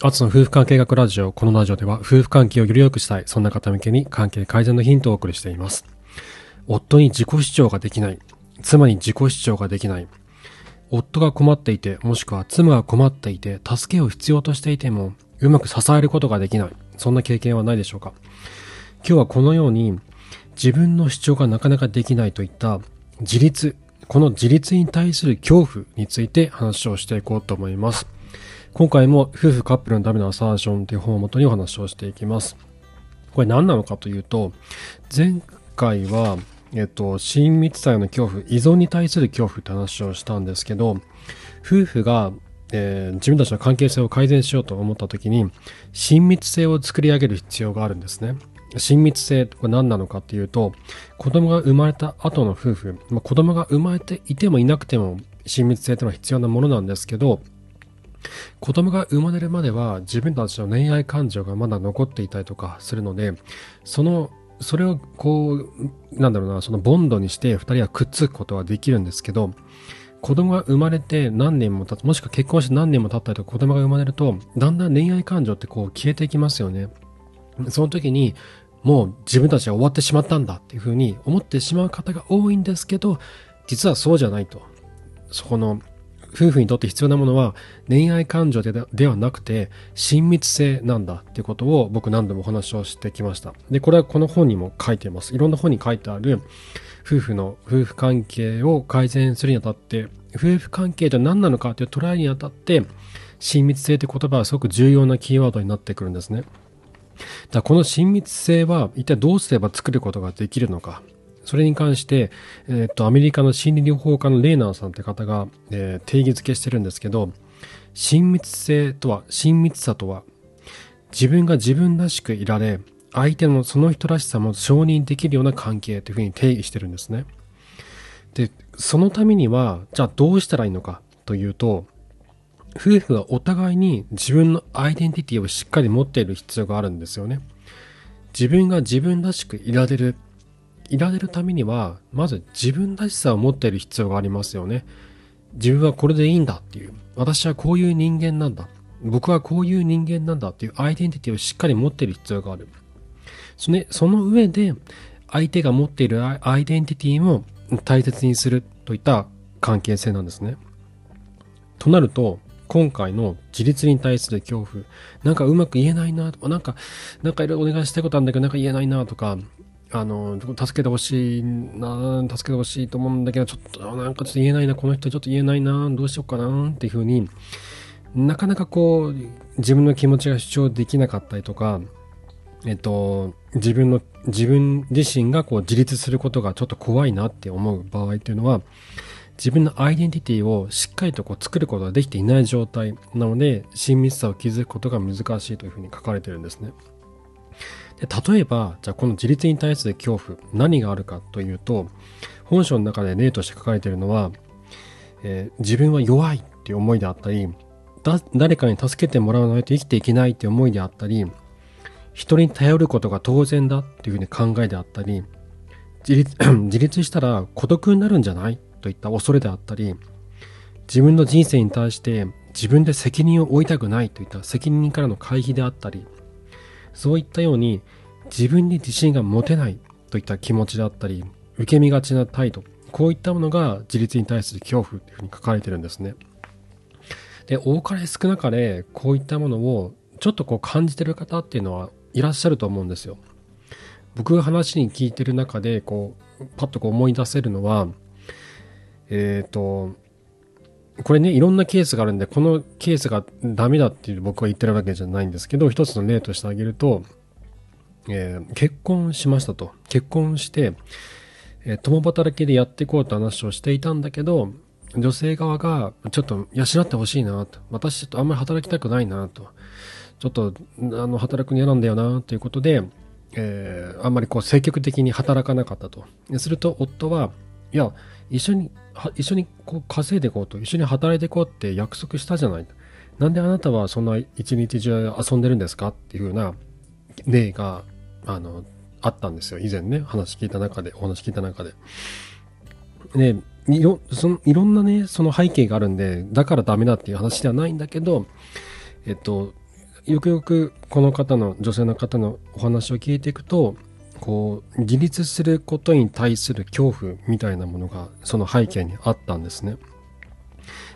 アツの夫婦関係学ラジオ。このラジオでは夫婦関係をより良くしたい。そんな方向けに関係改善のヒントをお送りしています。夫に自己主張ができない。妻に自己主張ができない。夫が困っていて、もしくは妻が困っていて、助けを必要としていても、うまく支えることができない。そんな経験はないでしょうか今日はこのように、自分の主張がなかなかできないといった自立、この自立に対する恐怖について話をしていこうと思います。今回も夫婦カップルのためのアサーションという本をもとにお話をしていきます。これ何なのかというと、前回は、えっと、親密さへの恐怖、依存に対する恐怖って話をしたんですけど、夫婦が、えー、自分たちの関係性を改善しようと思った時に、親密性を作り上げる必要があるんですね。親密性は何なのかっていうと、子供が生まれた後の夫婦、まあ、子供が生まれていてもいなくても親密性というのは必要なものなんですけど、子供が生まれるまでは自分たちの恋愛感情がまだ残っていたりとかするので、その、それをこう、なんだろうな、そのボンドにして二人はくっつくことはできるんですけど、子供が生まれて何年も経つ、もしくは結婚して何年も経ったりとか子供が生まれると、だんだん恋愛感情ってこう消えていきますよね。その時に、もう自分たちは終わってしまったんだっていうふうに思ってしまう方が多いんですけど、実はそうじゃないと。そこの夫婦にとって必要なものは恋愛感情でではなくて親密性なんだっていうことを僕何度もお話をしてきました。で、これはこの本にも書いています。いろんな本に書いてある夫婦の夫婦関係を改善するにあたって夫婦関係とは何なのかという捉えにあたって親密性という言葉はすごく重要なキーワードになってくるんですね。だこの親密性は一体どうすれば作ることができるのか。それに関して、えっ、と、アメリカの心理療法家のレーナーさんって方が、えー、定義づけしてるんですけど、親密性とは、親密さとは、自分が自分らしくいられ、相手のその人らしさも承認できるような関係というふうに定義してるんですね。で、そのためには、じゃあどうしたらいいのかというと、夫婦はお互いに自分のアイデンティティをしっかり持っている必要があるんですよね。自分が自分らしくいられるいられるためには、まず自分らしさを持っている必要がありますよね。自分はこれでいいんだっていう。私はこういう人間なんだ。僕はこういう人間なんだっていうアイデンティティをしっかり持っている必要がある。そ,、ね、その上で、相手が持っているアイデンティティも大切にするといった関係性なんですね。となると、今回の自立に対する恐怖、なんかうまく言えないなとか、なんか、なんかいろいろお願いしたいことあるんだけど、なんか言えないなとか、あの、助けてほしいな、助けてほしいと思うんだけど、ちょっとなんかちょっと言えないな、この人ちょっと言えないな、どうしようかなっていうふうになかなかこう、自分の気持ちが主張できなかったりとか、えっと、自分の、自分自身がこう自立することがちょっと怖いなって思う場合っていうのは、自分のアイデンティティをしっかりとこう作ることができていない状態なので、親密さを築くことが難しいというふうに書かれてるんですね。で例えば、じゃあこの自立に対する恐怖、何があるかというと、本書の中で例として書かれているのは、えー、自分は弱いっていう思いであったり、誰かに助けてもらわないと生きていけないっていう思いであったり、人に頼ることが当然だっていうふうに考えであったり、自立 自立したら孤独になるんじゃない？といった恐れであったり、自分の人生に対して自分で責任を負いたくないといった責任からの回避であったり、そういったように自分に自信が持てないといった気持ちだったり、受け身がちな態度、こういったものが自立に対する恐怖というふうに書かれてるんですね。で、多かれ少なかれこういったものをちょっとこう感じてる方っていうのはいらっしゃると思うんですよ。僕が話に聞いてる中で、こう、パッとこう思い出せるのは、えっ、ー、と、これね、いろんなケースがあるんで、このケースがダメだっていう僕は言ってるわけじゃないんですけど、一つの例としてあげると、えー、結婚しましたと。結婚して、えー、共働きでやっていこうと話をしていたんだけど、女性側が、ちょっと養ってほしいなと。私ちょっとあんまり働きたくないなと。ちょっと、あの、働くの嫌なんだよなということで、えー、あんまりこう積極的に働かなかったと。すると夫は、いや、一緒に一緒にこう稼いでいこうと、一緒に働いていこうって約束したじゃない。なんであなたはそんな一日中遊んでるんですかっていうような例が、あの、あったんですよ。以前ね、話聞いた中で、お話聞いた中で。で、いろ、その、いろんなね、その背景があるんで、だからダメだっていう話ではないんだけど、えっと、よくよくこの方の女性の方のお話を聞いていくとこう自立することに対する恐怖みたいなものがその背景にあったんですね。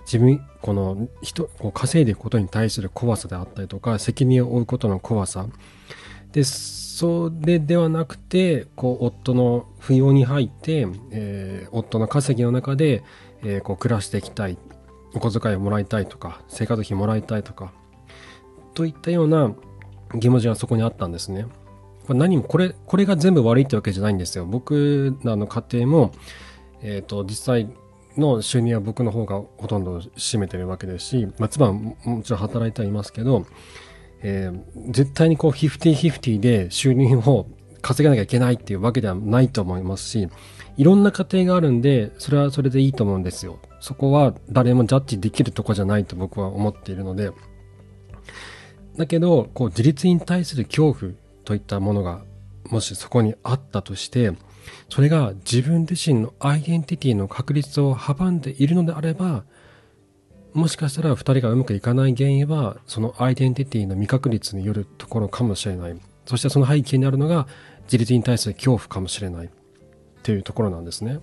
自分この人こう稼いでいくことに対する怖さであったりとか責任を負うことの怖さでそれではなくてこう夫の扶養に入って、えー、夫の稼ぎの中で、えー、こう暮らしていきたいお小遣いをもらいたいとか生活費もらいたいとかといったような気持ちがそこにあったんですね。これ何もこれこれが全部悪いってわけじゃないんですよ。僕らの家庭も、えーと、実際の収入は僕の方がほとんど占めてるわけですし、まあ、妻はもちろん働いてはいますけど、えー、絶対にこう50-50で収入を稼がなきゃいけないっていうわけではないと思いますし、いろんな家庭があるんで、それはそれでいいと思うんですよ。そこは誰もジャッジできるとこじゃないと僕は思っているので。だけど、こう自立に対する恐怖といったものがもしそこにあったとして、それが自分自身のアイデンティティの確立を阻んでいるのであれば、もしかしたら2人がうまくいかない原因は、そのアイデンティティの未確率によるところかもしれない。そしてその背景にあるのが、自立に対する恐怖かもしれない。っていうところなんですね。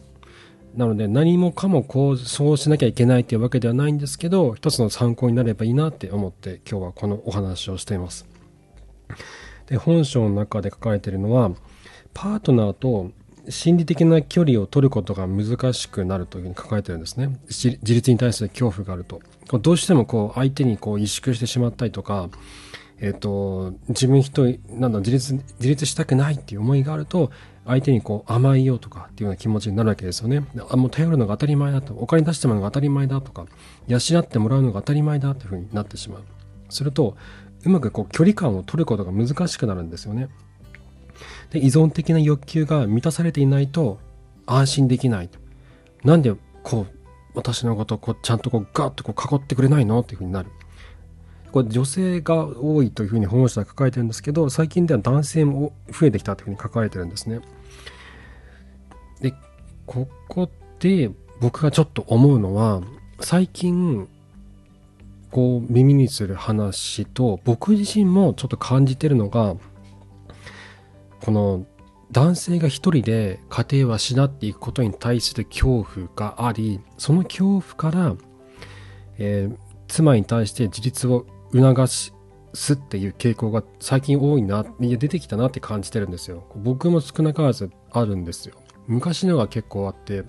なので何もかもこう、そうしなきゃいけないっていうわけではないんですけど、一つの参考になればいいなって思って今日はこのお話をしています。で、本書の中で書かれているのは、パートナーと心理的な距離を取ることが難しくなるというふうに書かれてるんですね。自立に対する恐怖があると。どうしてもこう相手にこう萎縮してしまったりとか、えっ、ー、と、自分一人、なんだ、自立、自立したくないっていう思いがあると、相手にこう甘いよとかっていうような気持ちになるわけですよね。あもう頼るのが当たり前だと。お金出してもらうのが当たり前だとか、養ってもらうのが当たり前だっていうふうになってしまう。すると、うまくこう距離感を取ることが難しくなるんですよね。で依存的な欲求が満たされていないと安心できない。なんでこう私のことをこうちゃんとこうガッとこう囲ってくれないのっていうふうになる。これ女性が多いというふうに本社は書かれてるんですけど最近では男性も増えてきたというふうに書かれてるんですね。でここで僕がちょっと思うのは最近こう耳にする話と僕自身もちょっと感じてるのがこの男性が一人で家庭を養っていくことに対する恐怖がありその恐怖から、えー、妻に対して自立を促すっていう傾向が最近多いな出てきたなって感じてるんですよ。僕も少なからずあるんですよ。昔のが結構あって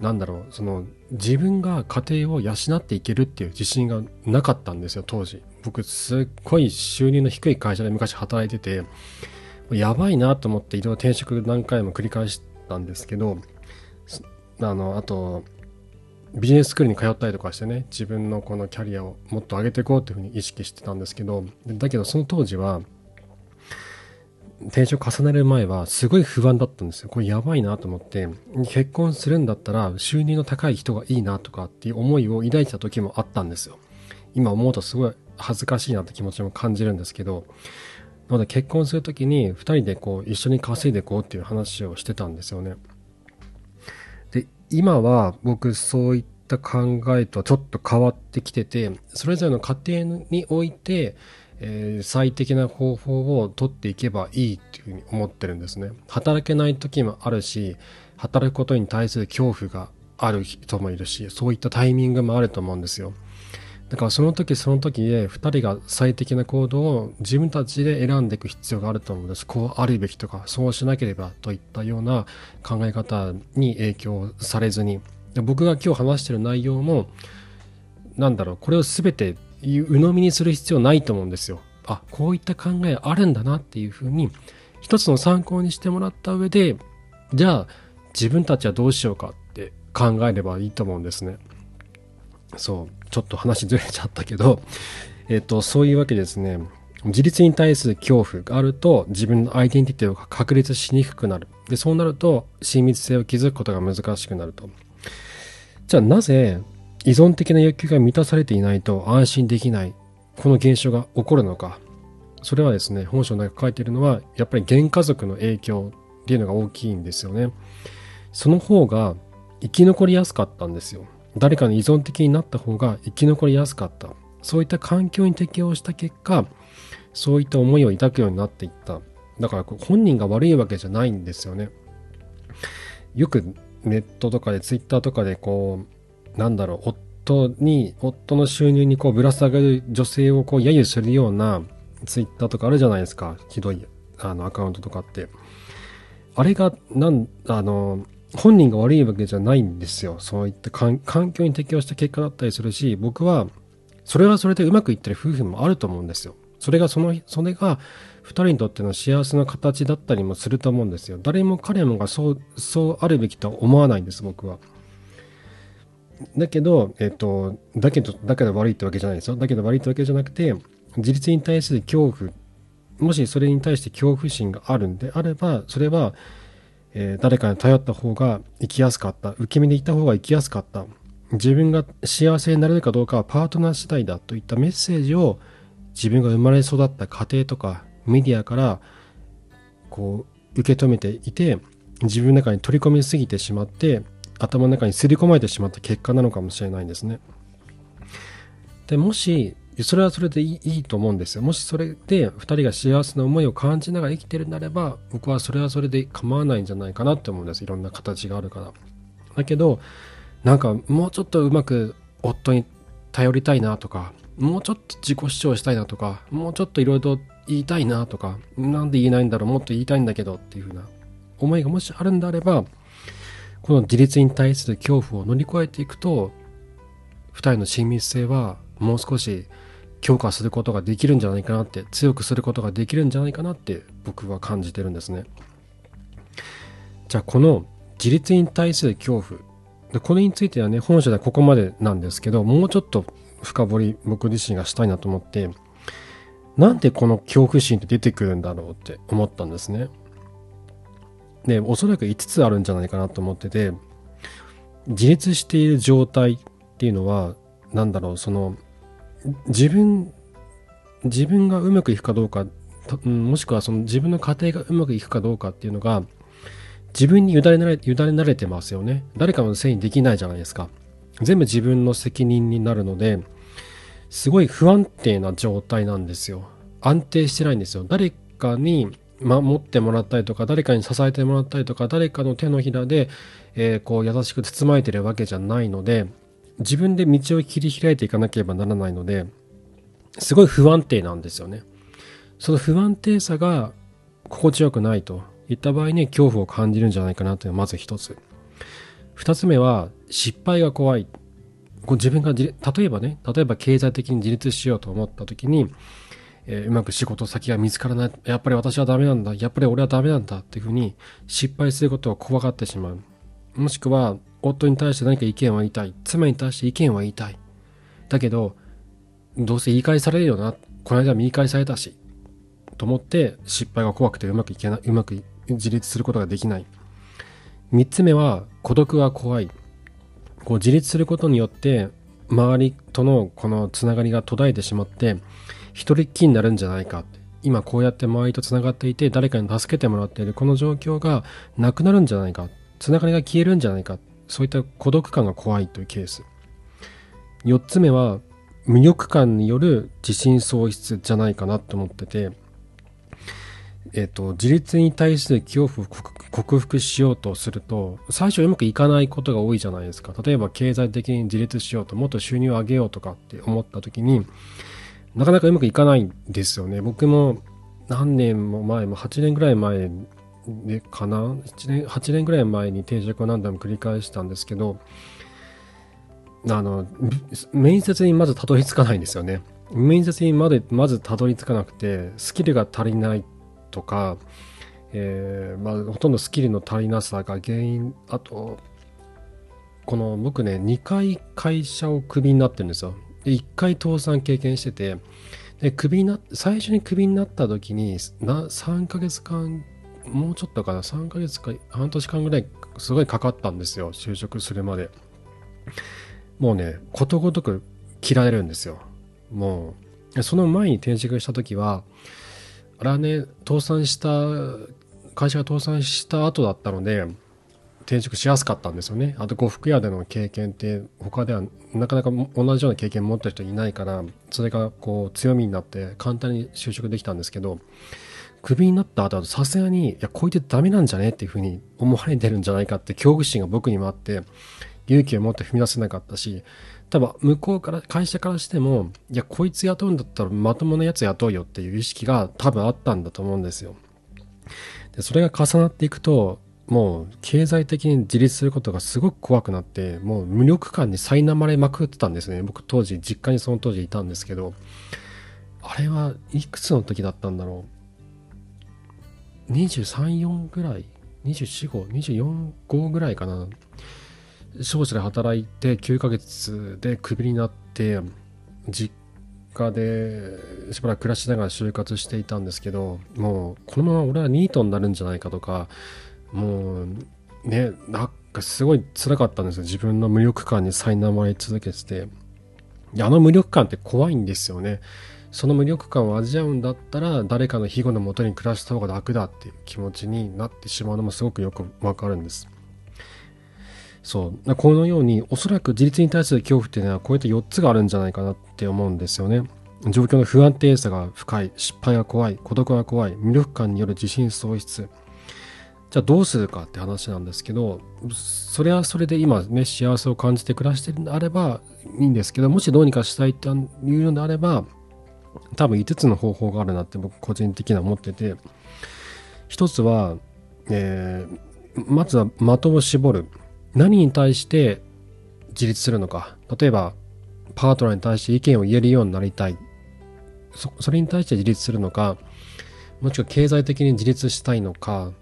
なんだろうその自分が家庭を養っていけるっていう自信がなかったんですよ当時。僕すっごい収入の低い会社で昔働いててやばいなと思っていろいろ転職何回も繰り返したんですけどあのあとビジネススクールに通ったりとかしてね自分のこのキャリアをもっと上げていこうというふうに意識してたんですけどだけどその当時は転職重ねる前はすごい不安だったんですよ。これやばいなと思って、結婚するんだったら収入の高い人がいいなとかっていう思いを抱いてた時もあったんですよ。今思うとすごい恥ずかしいなって気持ちも感じるんですけど、なので結婚する時に2人でこう一緒に稼いでいこうっていう話をしてたんですよね。で、今は僕そういった考えとはちょっと変わってきてて、それぞれの家庭において、えー、最適な方法を取っていけばいいっていうふうに思ってるんですね。働けない時もあるし、働くことに対する恐怖がある人もいるし、そういったタイミングもあると思うんですよ。だからその時その時で2人が最適な行動を自分たちで選んでいく必要があると思うんです。こうあるべきとか、そうしなければといったような考え方に影響されずに。で僕が今日話してる内容も、なんだろう、これを全て鵜呑みにする必要ないと思うんですよ。あ、こういった考えあるんだなっていうふうに、一つの参考にしてもらった上で、じゃあ自分たちはどうしようかって考えればいいと思うんですね。そう、ちょっと話ずれちゃったけど、えっと、そういうわけですね。自立に対する恐怖があると自分のアイデンティティを確立しにくくなる。で、そうなると親密性を築くことが難しくなると。じゃあなぜ依存的な欲求が満たされていないと安心できない、この現象が起こるのか。それはですね、本書の中書いているのは、やっぱり原家族の影響っていうのが大きいんですよね。その方が生き残りやすかったんですよ。誰かに依存的になった方が生き残りやすかった。そういった環境に適応した結果そういった思いを抱くようになっていっただから本人が悪いわけじゃないんですよねよくネットとかでツイッターとかでこうなんだろう夫に夫の収入にこうぶら下がる女性をこう揶揄するようなツイッターとかあるじゃないですか。ひどいあのアカウントとかって。あれがなんあの本人が悪いわけじゃないんですよ。そういった環境に適応した結果だったりするし僕はそれはそれでうまくいってる夫婦もあると思うんですよ。それがそのそれが2人にとっての幸せな形だったりもすると思うんですよ。誰も彼もがそうそうあるべきとは思わないんです僕は。だけど、えっと、だけど、だから悪いってわけじゃないですよ。だけど悪いってわけじゃなくて、自立に対する恐怖、もしそれに対して恐怖心があるんであれば、それは、えー、誰かに頼った方が生きやすかった。受け身でいった方が生きやすかった。自分が幸せになれるかどうかはパートナー次第だといったメッセージを自分が生まれ育った家庭とかメディアからこう受け止めていて自分の中に取り込みすぎてしまって頭の中にすり込まれてしまった結果なのかもしれないんですね。でもしそれはそれでいいと思うんですよ。もしそれで2人が幸せな思いを感じながら生きてるんであれば僕はそれはそれで構わないんじゃないかなって思うんです。いろんな形があるから。だけどなんかもうちょっとうまく夫に頼りたいなとかもうちょっと自己主張したいなとかもうちょっといろいろ言いたいなとかなんで言えないんだろうもっと言いたいんだけどっていうふうな思いがもしあるんであればこの自立に対する恐怖を乗り越えていくと2人の親密性はもう少し強化することができるんじゃないかなって強くすることができるんじゃないかなって僕は感じてるんですね。じゃあこの自立に対する恐怖。でこれについてはね本書ではここまでなんですけどもうちょっと深掘り僕自身がしたいなと思ってなんでこの恐怖心って出てくるんだろうって思ったんですね。で、おそらく5つあるんじゃないかなと思ってて、自立している状態っていうのは、何だろう、その、自分、自分がうまくいくかどうか、もしくはその自分の家庭がうまくいくかどうかっていうのが、自分に委ねられ委ねられてますよね。誰かのせいにできないじゃないですか。全部自分の責任になるので、すごい不安定な状態なんですよ。安定してないんですよ。誰かに守ってもらったりとか誰かに支えてもらったりとか誰かの手のひらで、えー、こう優しく包まれてるわけじゃないので自分で道を切り開いていかなければならないのですごい不安定なんですよね。その不安定さが心地よくないといった場合に恐怖を感じるんじゃないかなというのがまず一つ。二つ目は失敗が怖い。自分が例えばね例えば経済的に自立しようと思った時にえー、うまく仕事先が見つからない。やっぱり私はダメなんだ。やっぱり俺はダメなんだっていうふうに失敗することを怖がってしまう。もしくは、夫に対して何か意見は言いたい。妻に対して意見は言いたい。だけど、どうせ言い返されるよな。この間言い返されたし。と思って失敗が怖くてうまくいけない。うまく自立することができない。三つ目は、孤独が怖い。こう自立することによって、周りとのこのつながりが途絶えてしまって、一人っきりになるんじゃないかって。今こうやって周りとつながっていて誰かに助けてもらっている。この状況がなくなるんじゃないか。つながりが消えるんじゃないか。そういった孤独感が怖いというケース。4つ目は無力感による自信喪失じゃないかなと思っててえっ、と自立に対する恐怖を克服しようとすると最初うまくいかないことが多いじゃないですか。例えば経済的に自立しようともっと収入を上げようとかって思った時になかなかうまくいかないんですよね。僕も何年も前も8年ぐらい前でかな ?8 年、8年ぐらい前に転職を何度も繰り返したんですけど、あの、面接にまずたどり着かないんですよね。面接にまで、まずたどり着かなくて、スキルが足りないとか、えー、まあ、ほとんどスキルの足りなさが原因、あと、この僕ね、2回会社をクビになってるんですよ。で1回倒産経験しててでクビな最初にクビになった時にな3ヶ月間もうちょっとかな3ヶ月か半年間ぐらいすごいかかったんですよ就職するまで。もうねことごとく切られるんですよ。もうその前に転職した時はあれはね倒産した会社が倒産した後だったので転職しやすかったんですよね。あと呉服屋での経験って他ではなかなか同じような経験持ってる人いないからそれがこう強みになって簡単に就職できたんですけどクビになった後だとさすがにいやこいつダメなんじゃねっていうふうに思われてるんじゃないかって恐怖心が僕にもあって勇気を持って踏み出せなかったし多分向こうから会社からしてもいやこいつ雇うんだったらまともなやつ雇うよっていう意識が多分あったんだと思うんですよ。でそれが重なっていくともう経済的に自立することがすごく怖くなってもう無力感に苛まれまくってたんですね。僕当時実家にその当時いたんですけどあれはいくつの時だったんだろう。234ぐらい？24524ぐらいかな。商社で働いて9ヶ月でクビになって実家でしばらく暮らしながら就活していたんですけどもうこのまま俺はニートになるんじゃないかとかもうねなんかすごい辛かったんですよ。自分の無力感に苛まれ続けてて。あの無力感って怖いんですよね。その無力感を味わうんだったら誰かの庇護のもとに暮らした方が楽だっていう気持ちになってしまうのもすごくよくわかるんです。そう。このようにおそらく自立に対する恐怖っていうのはこうやって4つがあるんじゃないかなって思うんですよね。状況の不安定さが深い失敗が怖い孤独が怖い無力感による自信喪失。じゃあどうするかって話なんですけどそれはそれで今ね幸せを感じて暮らしてるんであればいいんですけどもしどうにかしたいっていうのであれば多分5つの方法があるなって僕個人的には思ってて一つは、えー、まずは的を絞る。何に対して自立するのか。例えばパートナーに対して意見を言えるようになりたい。そそれに対して自立するのかもしくは経済的に自立したいのか。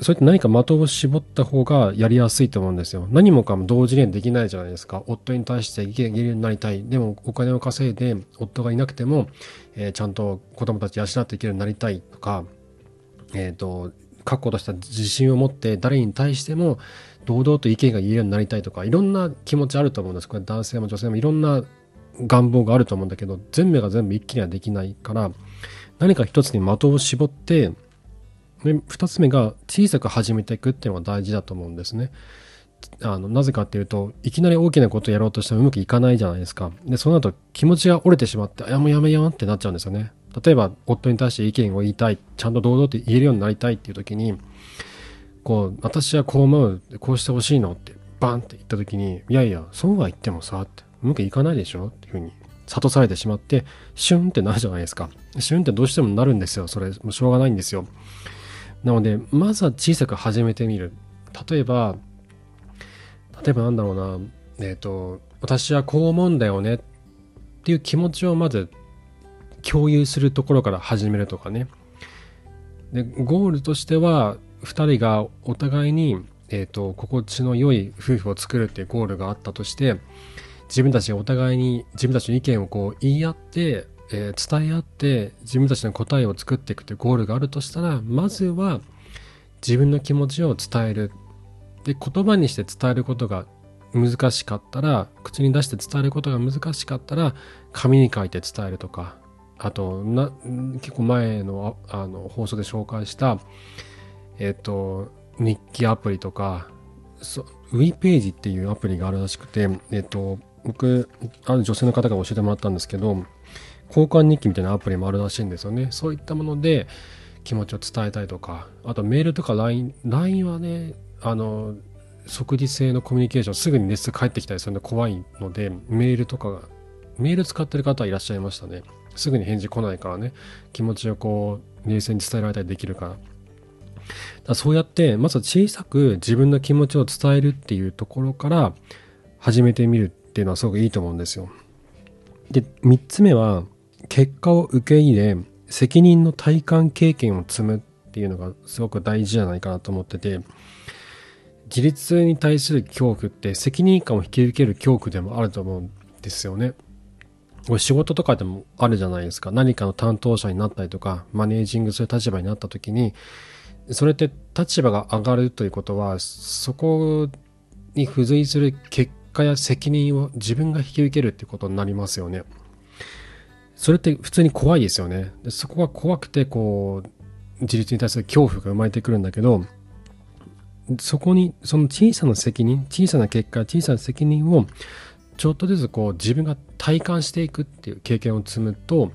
そうやって何か的を絞った方がやりやすいと思うんですよ。何もかも同時にできないじゃないですか。夫に対して意見言えるようになりたい。でもお金を稼いで夫がいなくても、えー、ちゃんと子供たち養っていけるようになりたいとか、えっ、ー、と、確固とした自信を持って誰に対しても堂々と意見が言えるようになりたいとか、いろんな気持ちあると思うんです。これ男性も女性もいろんな願望があると思うんだけど、全部が全部一気にはできないから、何か一つに的を絞って、で2つ目が小さく始めていくっていうのが大事だと思うんですね。あのなぜかっていうといきなり大きなことをやろうとしてもうまくいかないじゃないですか。でその後気持ちが折れてしまってあ「やもやめよう」ってなっちゃうんですよね。例えば夫に対して意見を言いたいちゃんと堂々と言えるようになりたいっていう時にこう私はこう思うこうしてほしいのってバンって言った時にいやいやそうは言ってもさってうまくいかないでしょっていうふうに諭されてしまってシュンってなるじゃないですか。シュンってどうしてもなるんですよ。それもうしょうがないんですよ。なので、まずは小さく始めてみる。例えば、例えばなんだろうな、えっ、ー、と、私はこう思うんだよねっていう気持ちをまず共有するところから始めるとかね。で、ゴールとしては、2人がお互いに、えっ、ー、と、心地の良い夫婦を作るっていうゴールがあったとして、自分たちがお互いに自分たちの意見をこう言い合ってえー、伝え合って自分たちの答えを作っていくというゴールがあるとしたらまずは自分の気持ちを伝える。で言葉にして伝えることが難しかったら口に出して伝えることが難しかったら紙に書いて伝えるとかあとな結構前のあの放送で紹介したえっ、ー、と日記アプリとかそウィページっていうアプリがあるらしくてえっ、ー、と僕ある女性の方が教えてもらったんですけど交換日記みたいなアプリもあるらしいんですよね。そういったもので気持ちを伝えたいとか、あとメールとか LINE、LINE はね、あの、即時性のコミュニケーションすぐに熱が返ってきたりするので怖いので、メールとかが、メール使ってる方はいらっしゃいましたね。すぐに返事来ないからね、気持ちをこう、冷静に伝えられたりできるから。だそうやって、まず小さく自分の気持ちを伝えるっていうところから始めてみるっていうのはすごくいいと思うんですよ。で、3つ目は、結果を受け入れ責任の体感経験を積むっていうのがすごく大事じゃないかなと思ってて自立に対する恐怖って責任感を引き受ける恐怖でもあると思うんですよね。仕事とかでもあるじゃないですか。何かの担当者になったりとか、マネージングする立場になった時に、それって立場が上がるということは、そこに付随する結果や責任を自分が引き受けるってことになりますよね。それって普通に怖いですよね。でそこが怖くて、こう、自立に対する恐怖が生まれてくるんだけど、そこに、その小さな責任、小さな結果、小さな責任を、ちょっとずつこう自分が体感していくっていう経験を積むと、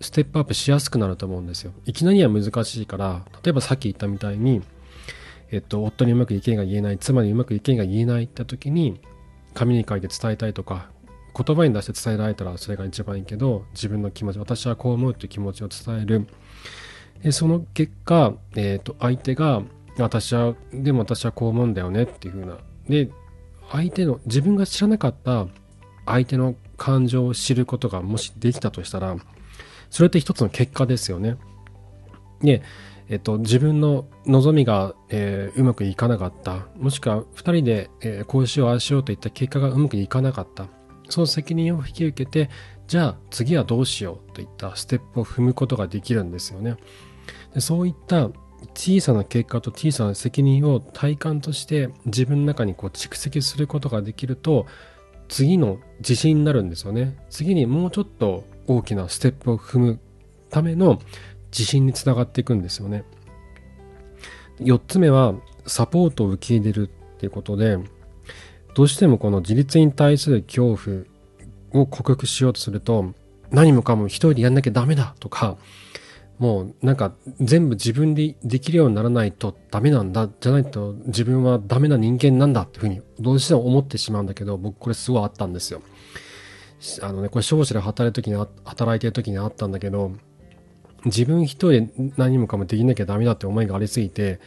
ステップアップしやすくなると思うんですよ。いきなりは難しいから、例えばさっき言ったみたいに、えっと、夫にうまく意見が言えない、妻にうまく意見が言えないって時に、紙に書いて伝えたいとか、言葉に出して伝えられたらそれが一番いいけど、自分の気持ち、私はこう思うっていう気持ちを伝える。でその結果、えっと、相手が、私は、でも私はこう思うんだよねっていう風な。で、相手の、自分が知らなかった相手の感情を知ることがもしできたとしたら、それって一つの結果ですよね。で、えっと、自分の望みが、えー、うまくいかなかった。もしくは、二人で、えー、こうしよう、ああしようといった結果がうまくいかなかった。その責任を引き受けて、じゃあ次はどうしようといったステップを踏むことができるんですよね。でそういった小さな結果と小さな責任を体感として自分の中にこう蓄積することができると次の自信になるんですよね。次にもうちょっと大きなステップを踏むための自信につながっていくんですよね。4つ目はサポートを受け入れるっていうことでどうしてもこの自立に対する恐怖を克服しようとすると何もかも一人でやんなきゃダメだとかもうなんか全部自分でできるようにならないとダメなんだじゃないと自分はダメな人間なんだっていうふうにどうしても思ってしまうんだけど僕これすごいあったんですよ。あのねこれ商社で働いてる時に働いてる時にあったんだけど自分一人で何もかもできなきゃダメだって思いがありすぎて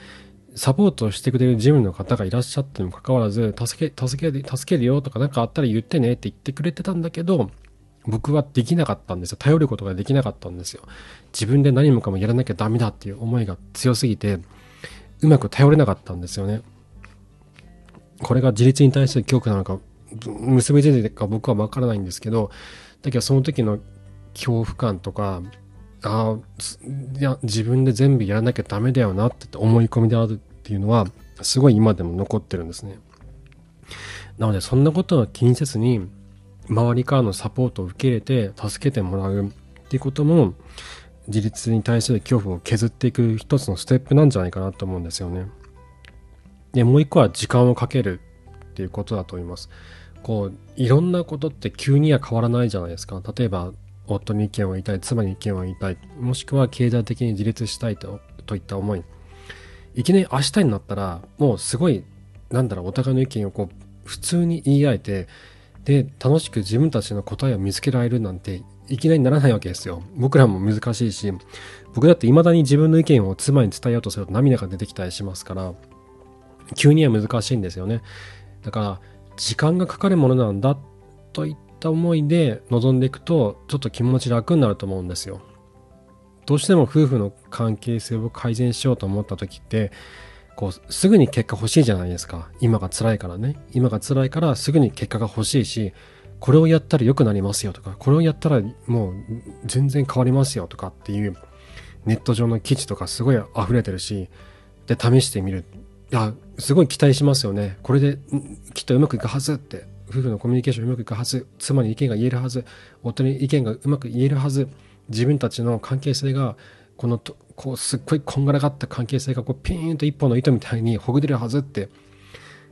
サポートしてくれるジムの方がいらっしゃってもかかわらず助け助け助けるよとか何かあったら言ってねって言ってくれてたんだけど僕はできなかったんですよ。頼ることができなかったんですよ。自分で何もかもやらなきゃダメだっていう思いが強すぎて、うまく頼れなかったんですよね。これが自立に対する恐怖なのか、結びついてるか僕はわからないんですけど、だけどその時の恐怖感とか、ああ、いや、自分で全部やらなきゃダメだよなって思い込みであるっていうのは、すごい今でも残ってるんですね。なので、そんなことは気にせずに、周りからのサポートを受け入れて助けてもらうっていうことも自立に対する恐怖を削っていく一つのステップなんじゃないかなと思うんですよね。でもう一個は時間をかけるっていうことだと思います。こういろんなことって急には変わらないじゃないですか。例えば夫に意見を言いたい妻に意見を言いたいもしくは経済的に自立したいとといった思い。いきなり明日になったらもうすごいなんだろうお互いの意見をこう普通に言い合えてで楽しく自分たちの答えを見つけられるなんていきなりならないわけですよ。僕らも難しいし僕だって未だに自分の意見を妻に伝えようとすると涙が出てきたりしますから急には難しいんですよね。だから時間がかかるものなんだといった思いで臨んでいくとちょっと気持ち楽になると思うんですよどうしても夫婦の関係性を改善しようと思った時ってこう、すぐに結果欲しいじゃないですか。今が辛いからね。今が辛いからすぐに結果が欲しいし、これをやったら良くなりますよとか、これをやったらもう全然変わりますよとかっていうネット上の記事とかすごい溢れてるし、で、試してみる。いや、すごい期待しますよね。これできっとうまくいくはずって。夫婦のコミュニケーションうまくいくはず。妻に意見が言えるはず。夫に意見がうまく言えるはず。自分たちの関係性がこのとこうすっごいこんがらがった関係性がこうピーンと一本の糸みたいにほぐれるはずって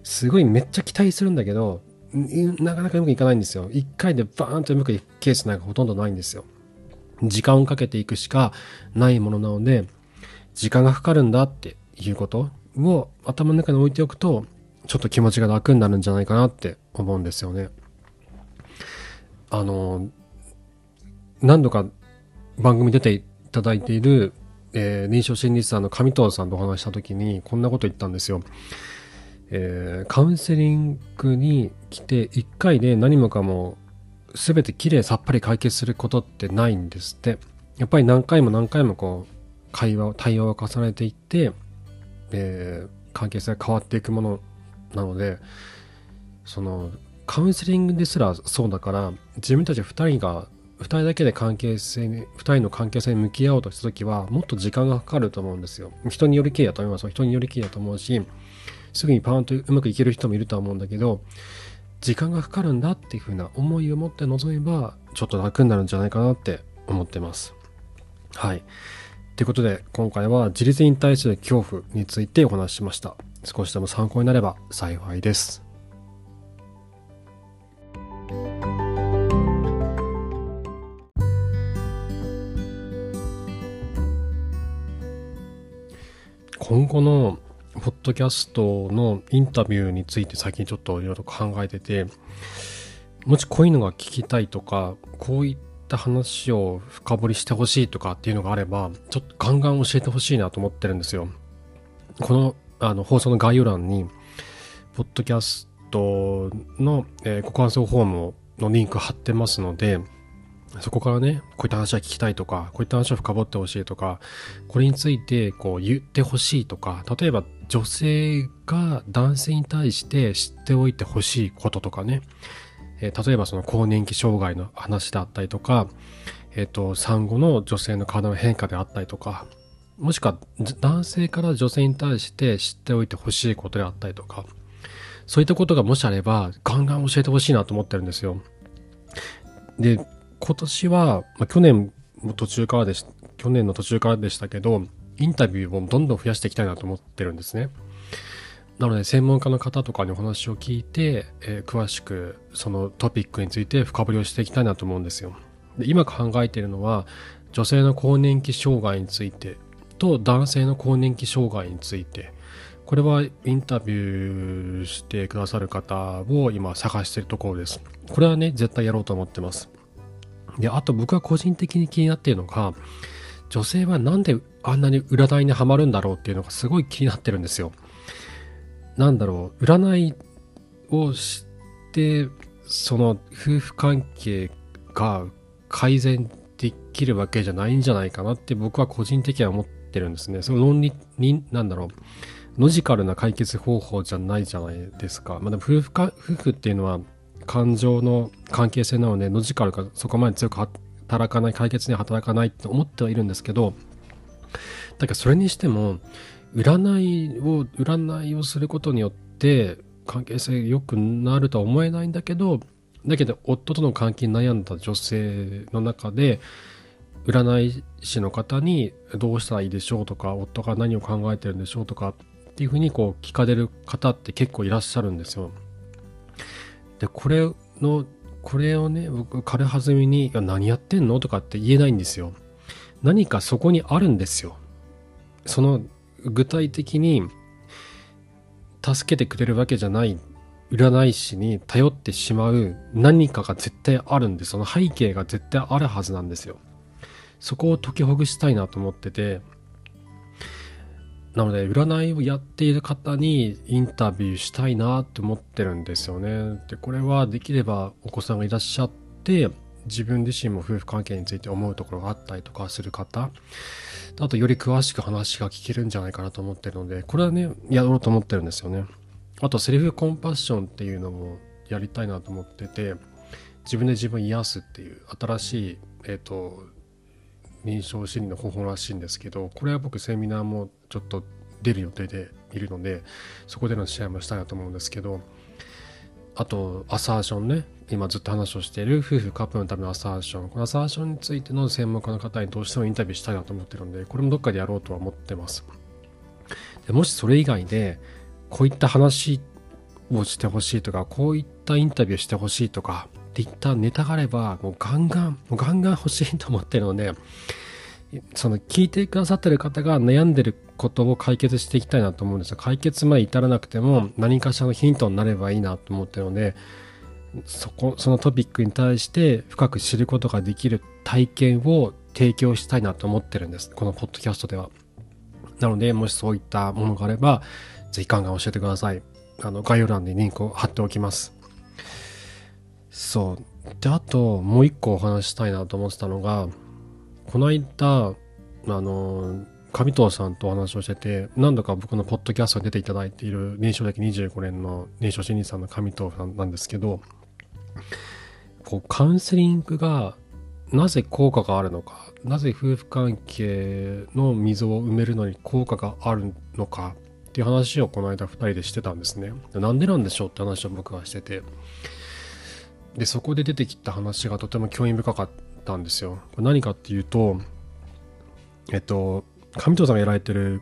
すごいめっちゃ期待するんだけどなかなかうまくいかないんですよ一回でバーンとうまくいくケースなんかほとんどないんですよ時間をかけていくしかないものなので時間がかかるんだっていうことを頭の中に置いておくとちょっと気持ちが楽になるんじゃないかなって思うんですよねあの何度か番組出ていただいているえー、臨床心理士さんの上藤さんとお話した時にこんなこと言ったんですよ。えー、カウンセリングに来て1回で何もかも全てきれいさっぱり解決することってないんですって。やっぱり何回も何回もこう会話を対応を重ねていって、えー、関係性が変わっていくものなのでそのカウンセリングですらそうだから自分たち2人が2人だけで関係性に、2人の関係性に向き合おうとした時は、もっと時間がかかると思うんですよ。人によりきりだと思います。人によりきりだと思うし、すぐにパーンとうまくいける人もいるとは思うんだけど、時間がかかるんだっていうふうな思いを持って臨めば、ちょっと楽になるんじゃないかなって思ってます。はい。ということで、今回は自立に対する恐怖についてお話ししました。少しでも参考になれば幸いです。今後のポッドキャストのインタビューについて最近ちょっといろいろ考えてて、もしこういうのが聞きたいとか、こういった話を深掘りしてほしいとかっていうのがあれば、ちょっとガンガン教えてほしいなと思ってるんですよ。このあの放送の概要欄に、ポッドキャストの、えー、ご感想フォームのリンク貼ってますので、そこからね、こういった話は聞きたいとか、こういった話を深掘ってほしいとか、これについてこう言ってほしいとか、例えば女性が男性に対して知っておいてほしいこととかね、えー、例えばその更年期障害の話であったりとか、えっ、ー、と、産後の女性の体の変化であったりとか、もしくは男性から女性に対して知っておいてほしいことであったりとか、そういったことがもしあれば、ガンガン教えてほしいなと思ってるんですよ。で、今年は、まあ、去年も途中からでし、去年の途中からでしたけど、インタビューをどんどん増やしていきたいなと思ってるんですね。なので、専門家の方とかにお話を聞いて、えー、詳しくそのトピックについて深掘りをしていきたいなと思うんですよ。で今考えているのは、女性の更年期障害についてと男性の更年期障害について、これはインタビューしてくださる方を今探してるところです。これはね、絶対やろうと思ってます。で、あと僕は個人的に気になっているのが、女性はなんであんなに占いにはまるんだろうっていうのがすごい気になってるんですよ。なんだろう、占いをして、その夫婦関係が改善できるわけじゃないんじゃないかなって僕は個人的には思ってるんですね。その論理に、なんだろう、ロジカルな解決方法じゃないじゃないですか。まあ、でも夫婦か、夫婦っていうのは感情の関係性なので、ノジカルがそこまで強く働かない、解決に働かないって思ってはいるんですけど、だけどそれにしても、占いを、占いをすることによって関係性良くなるとは思えないんだけど、だけど夫との関係に悩んだ女性の中で、占い師の方にどうしたらいいでしょう？とか、夫が何を考えてるんでしょう？とかっていうふうにこう聞かれる方って結構いらっしゃるんですよ。で、これの、これをね、僕、軽はずみに、何やってんの？とかって言えないんですよ。何かそこにあるんですよ。その、具体的に、助けてくれるわけじゃない占い師に頼ってしまう何かが絶対あるんで、その背景が絶対あるはずなんですよ。そこを解きほぐしたいなと思ってて、なので、占いをやっている方にインタビューしたいなって思ってるんですよね。で、これはできればお子さんがいらっしゃって、自分自身も夫婦関係について思うところがあったりとかする方、あとより詳しく話が聞けるんじゃないかなと思ってるので、これはね、やろうと思ってるんですよね。あとセルフコンパッションっていうのもやりたいなと思ってて、自分で自分癒すっていう新しい、えっ、ー、と、臨床心理の方法らしいんですけどこれは僕セミナーもちょっと出る予定でいるのでそこでの試合もしたいなと思うんですけどあとアサーションね今ずっと話をしている夫婦カップルのためのアサーション。このアサーションについての専門家の方にどうしてもインタビューしたいなと思ってるのでこれもどっかでやろうとは思ってます。でもしそれ以外でこういった話をしてほしいとかこういったインタビューしてほしいとかっていったネタがあれば、もうガンガン、もうガンガン欲しいと思ってるので、その聞いてくださってる方が悩んでることを解決していきたいなと思うんですよ。解決まで至らなくても何かしらのヒントになればいいなと思ってるので、そこ、そのトピックに対して深く知ることができる体験を提供したいなと思ってるんです。このポッドキャストでは。なので、もしそういったものがあれば、ぜひガンガン教えてください。あの、概要欄にリンクを貼っておきます。そう。で、あと、もう一個お話したいなと思ってたのが、この間、あの、上藤さんとお話をしてて、何度か僕のポッドキャストに出ていただいている臨床歴25年の臨床心理さんの上藤さんなんですけど、こう、カウンセリングがなぜ効果があるのか、なぜ夫婦関係の溝を埋めるのに効果があるのかっていう話をこの間2人でしてたんですね。なんでなんでしょうって話を僕はしてて。で、そこで出てきた話がとても興味深かったんですよ。これ何かっていうと、えっと、上藤さんがやられてる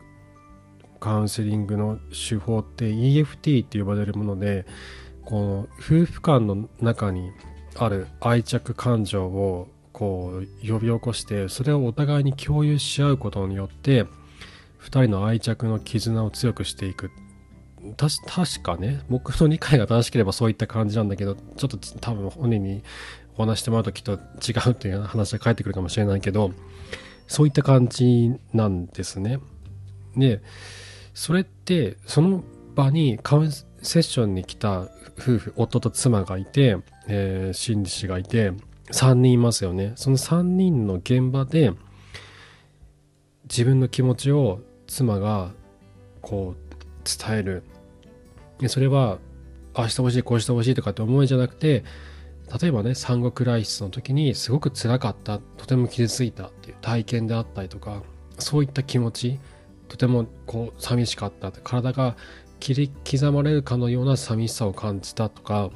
カウンセリングの手法って EFT って呼ばれるものでこの夫婦間の中にある愛着感情をこう呼び起こしてそれをお互いに共有し合うことによって2人の愛着の絆を強くしていくた確かね僕の理解が正しければそういった感じなんだけどちょっと多分本人にお話してもらうときっと違うっていう話が返ってくるかもしれないけどそういった感じなんですね。でそれってその場にカウンセッションに来た夫婦夫と妻がいて、えー、心理師がいて3人いますよねその3人の現場で自分の気持ちを妻がこう伝えるそれはああしてほしいこうしてほしいとかって思いじゃなくて例えばね産後クライシスの時にすごく辛かったとても傷ついたっていう体験であったりとかそういった気持ちとてもこう寂しかった体が切り刻まれるかのような寂しさを感じたとか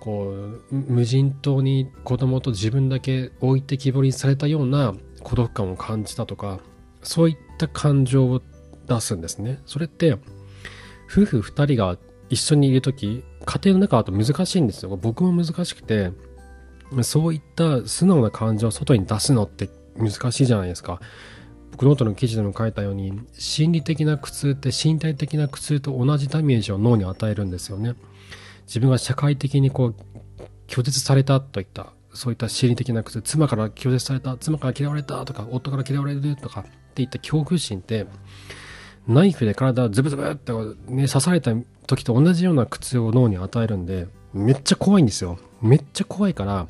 こう無人島に子供と自分だけ置いてきぼりにされたような孤独感を感じたとかそういった感情を出すんですね。それって夫婦2人が一緒にいる時家庭の中だと難しいんですよ。僕も難しくてそういった素直な感情を外に出すのって難しいじゃないですか。僕ノートの記事でも書いたように心理的な苦痛って身体的な苦痛と同じダメージを脳に与えるんですよね。自分が社会的にこう拒絶されたといったそういった心理的な苦痛妻から拒絶された妻から嫌われたとか夫から嫌われるとかっていった恐怖心ってナイフで体をズブズブって、ね、刺された時と同じような苦痛を脳に与えるんでめっちゃ怖いんですよ。めっちゃ怖いから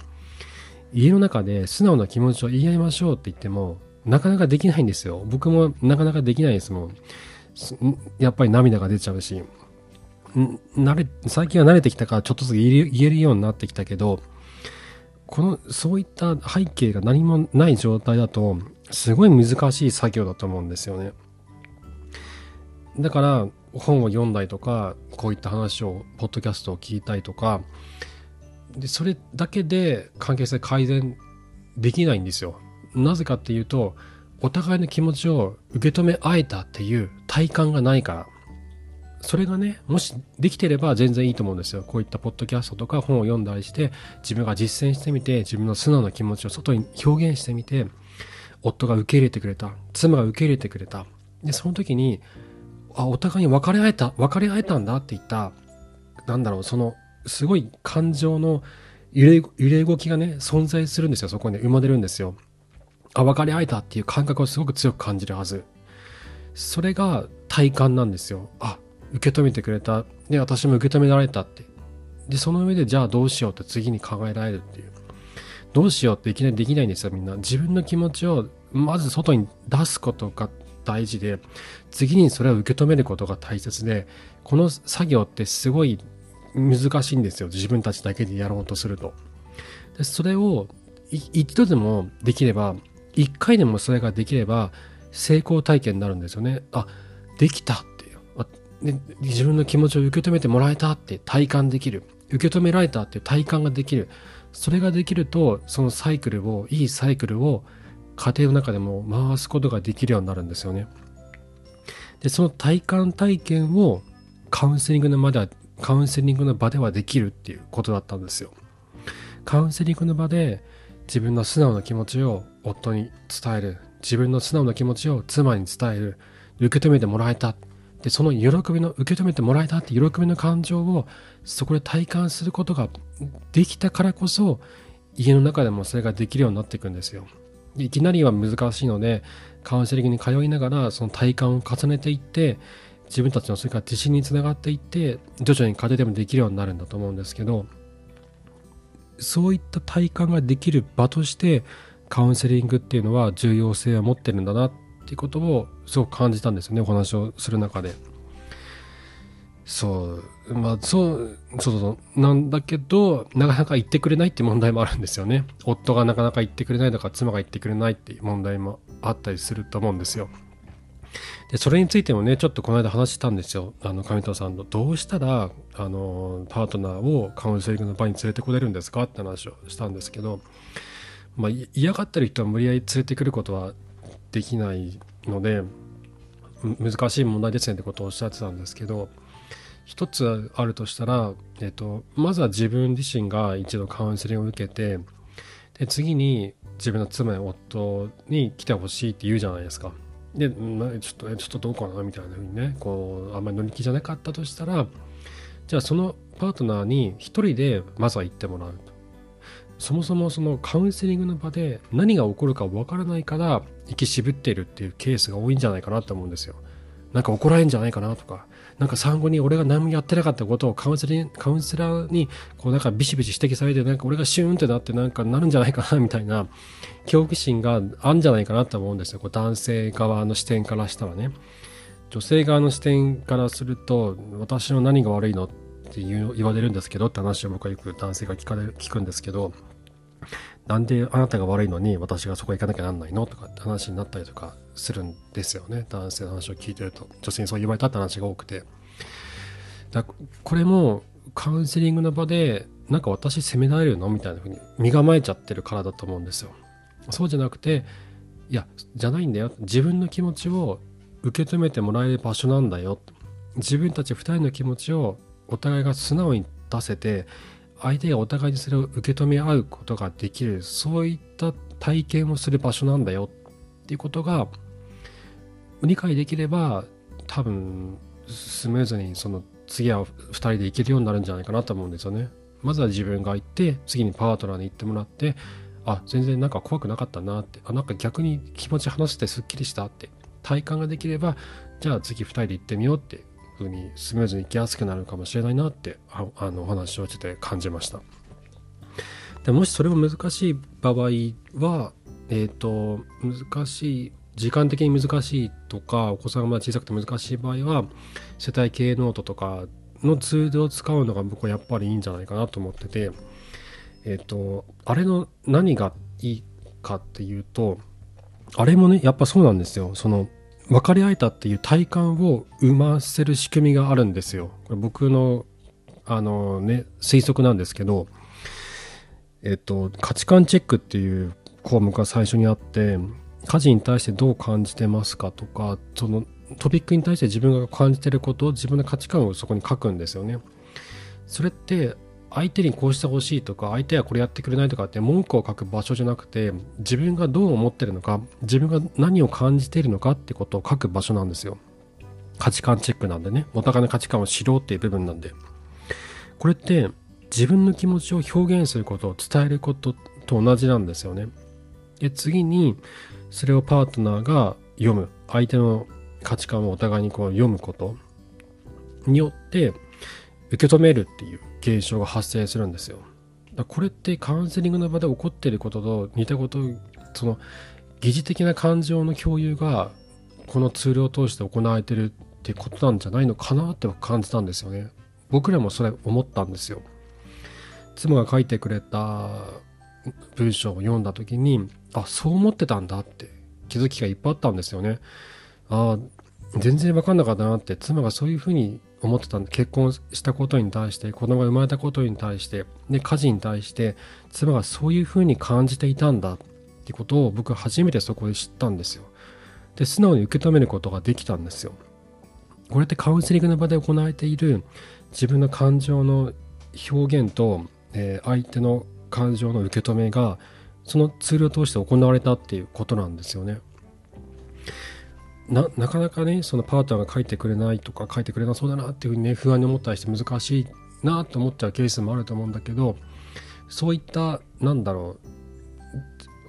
家の中で素直な気持ちを言い合いましょうって言ってもなかなかできないんですよ。僕もなかなかできないですもん。やっぱり涙が出ちゃうし。慣れ最近は慣れてきたからちょっとずつ言えるようになってきたけどこのそういった背景が何もない状態だとすごい難しい作業だと思うんですよね。だから本を読んだりとかこういった話をポッドキャストを聞いたりとかでそれだけで関係性改善できないんですよ。なぜかっていうとお互いの気持ちを受け止め合えたっていう体感がないから。それがねもしできてれば全然いいと思うんですよ。こういったポッドキャストとか本を読んだりして自分が実践してみて自分の素直な気持ちを外に表現してみて夫が受け入れてくれた妻が受け入れてくれた。でその時にあお互いに分かり合えた分かり合えたんだって言ったなんだろうそのすごい感情の揺れ揺れ動きがね存在するんですよそこに、ね、生まれるんですよ。あ分かり合えたっていう感覚をすごく強く感じるはず。それが体感なんですよ。あ受け止めてくれた。で私も受け止められたって。でその上でじゃあどうしようって次に考えられるっていう。どうしようっていきなりできないんですよみんな。自分の気持ちをまず外に出すことが大事で次にそれを受け止めることが大切でこの作業ってすごい難しいんですよ。自分たちだけでやろうとすると。でそれを一度でもできれば一回でもそれができれば成功体験になるんですよね。あできたっていう。あで自分の気持ちを受け止めてもらえたって体感できる。受け止められたっていう体感ができる。それができるとそのサイクルをいいサイクルを家庭の中でも回すことができるようになるんですよね。で、その体感体験をカウンセリングの場では、カウンセリングの場ではできるっていうことだったんですよ。カウンセリングの場で自分の素直な気持ちを夫に伝える。自分の素直な気持ちを妻に伝える。受け止めてもらえた。で、その喜びの、受け止めてもらえたって喜びの感情をそこで体感することができたからこそ、家の中でもそれができるようになっていくんですよ。いきなりは難しいのでカウンセリングに通いながらその体感を重ねていって自分たちのそれから自信につながっていって徐々に家庭でもできるようになるんだと思うんですけどそういった体感ができる場としてカウンセリングっていうのは重要性を持ってるんだなっていうことをすごく感じたんですよねお話をする中で。そう、まあ、そう、そうそうなんだけど、なかなか言ってくれないって問題もあるんですよね。夫がなかなか言ってくれないとか、妻が言ってくれないっていう問題もあったりすると思うんですよ。で、それについてもね、ちょっとこの間話したんですよ。あの、上藤さんと。どうしたら、あの、パートナーをカウンセリングの場に連れてこれるんですかって話をしたんですけど、まあ、嫌がってる人は無理やり連れてくることはできないので、難しい問題ですねってことをおっしゃってたんですけど一つあるとしたら、えっと、まずは自分自身が一度カウンセリングを受けてで次に自分の妻や夫に来てほしいって言うじゃないですか。で、ちょっと、ちょっとどうかなみたいな風にね、こう、あんまり乗り気じゃなかったとしたら、じゃあそのパートナーに一人でまずは行ってもらうと。そもそもそのカウンセリングの場で何が起こるかわからないから行き渋っているっていうケースが多いんじゃないかなと思うんですよ。なんか怒られんじゃないかなとか、なんか産後に俺が何もやってなかったことをカウンセリンカウンセラーにこうなんかビシビシ指摘されてなんか俺がシューンってなってなんかなるんじゃないかなみたいな恐怖心があるんじゃないかなと思うんですよ。こう男性側の視点からしたらね。女性側の視点からすると私の何が悪いのって言われるんですけどって話を僕はよく男性が聞かれ聞くんですけどなんであなたが悪いのに私がそこ行かなきゃなんないのとかって話になったりとかするんですよね。男性の話を聞いてると。女性にそう言われたって話が多くて。だこれもカウンセリングの場でなんか私責められるのみたいな風に身構えちゃってるからだと思うんですよ。そうじゃなくていやじゃないんだよ。自分の気持ちを受け止めてもらえる場所なんだよ。自分たち2人の気持ちをお互いが素直に出せて相手がお互いにそれを受け止め合うことができるそういった体験をする場所なんだよっていうことが理解できれば多分スムーズにその次は2人で行けるようになるんじゃないかなと思うんですよね。まずは自分が行って次にパートナーに行ってもらってあ全然なんか怖くなかったなってあなんか逆に気持ち話してすっきりしたって体感ができればじゃあ次2人で行ってみようって風にスムーズにいきやすくなるかもしれないなってあのお話をしてて感じました。でもしそれも難しい場合はえっ、ー、と難しい時間的に難しいとかお子さんが小さくて難しい場合は世帯系ノートとかのツールを使うのが僕はやっぱりいいんじゃないかなと思っててえっ、ー、とあれの何がいいかっていうとあれもねやっぱそうなんですよ。その分かり合えたっていう体感を生ませる仕組みがあるんですよ。これ僕のあのね推測なんですけど、えっと価値観チェックっていう項目が最初にあって家事に対してどう感じてますかとかそのトピックに対して自分が感じてることを自分の価値観をそこに書くんですよね。それって相手にこうしてほしいとか相手はこれやってくれないとかって文句を書く場所じゃなくて自分がどう思ってるのか自分が何を感じているのかってことを書く場所なんですよ。価値観チェックなんでね。お互いの価値観を知ろうっていう部分なんで。これって自分の気持ちを表現することを伝えることと同じなんですよね。で次にそれをパートナーが読む。相手の価値観をお互いにこう読むことによって受け止めるっていう。現象が発生するんですよ。だこれってカウンセリングの場で起こっていることと似たことその疑似的な感情の共有がこのツールを通して行われてるってことなんじゃないのかなって感じたんですよね。僕らもそれ思ったんですよ。妻が書いてくれた文章を読んだ時にあそう思ってたんだって気づきがいっぱいあったんですよね。ああ全然分かんなかったなって妻がそういうふうに思ってたんで結婚したことに対して子供が生まれたことに対してで家事に対して妻がそういうふうに感じていたんだってことを僕は初めてそこで知ったんですよ。で素直に受け止めることができたんですよ。これってカウンセリングの場で行われている自分の感情の表現と、えー、相手の感情の受け止めがそのツールを通して行われたっていうことなんですよね。ななかなかねそのパートナーが書いてくれないとか書いてくれなそうだなっていうふうにね不安に思ったりして難しいなと思っちゃうケースもあると思うんだけどそういったなんだろ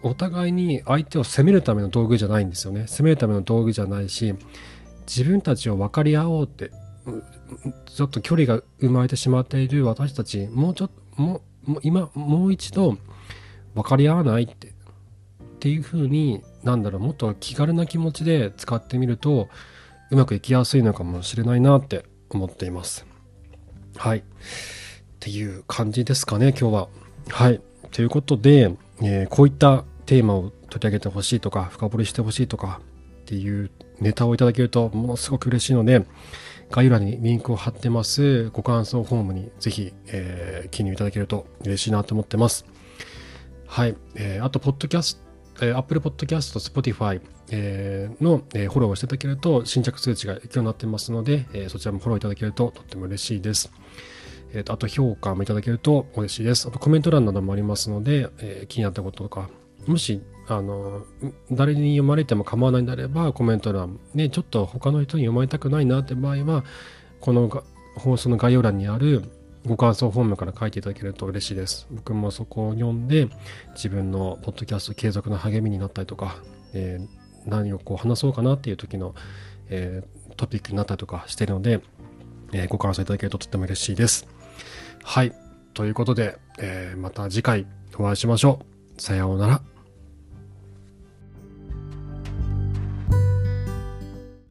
うお互いに相手を責めるための道具じゃないんですよね。責めるための道具じゃないし自分たちを分かり合おうってちょっと距離が生まれてしまっている私たちもうちょっともう今もう一度分かり合わないってっていうふうになんだろうもっと気軽な気持ちで使ってみるとうまくいきやすいのかもしれないなって思っています。はい。っていう感じですかね今日は。はい。ということで、えー、こういったテーマを取り上げてほしいとか深掘りしてほしいとかっていうネタをいただけるとものすごく嬉しいので概要欄にリンクを貼ってますご感想フォームにぜひ、えー、記入いただけると嬉しいなと思ってます。はい、えー、あとポッドキャスえー、Apple Podcast、Spotify、えー、の、えー、フォローをしていただけると新着通知が行くようになってますので、えー、そちらもフォローいただけるととっても嬉しいです。えーと、あと評価もいただけると嬉しいです。あとコメント欄などもありますので、えー、気になったこととか、もし、あの、誰に読まれても構わないんであれば、コメント欄、ね、ちょっと他の人に読まれたくないなって場合は、この放送の概要欄にあるご感想フォームから書いていただけると嬉しいです。僕もそこを読んで、自分のポッドキャスト継続の励みになったりとか、えー、何をこう話そうかなっていう時の、えー、トピックになったりとかしてるので、えー、ご感想いただけるととっても嬉しいです。はい。ということで、え、また次回お会いしましょう。さようなら。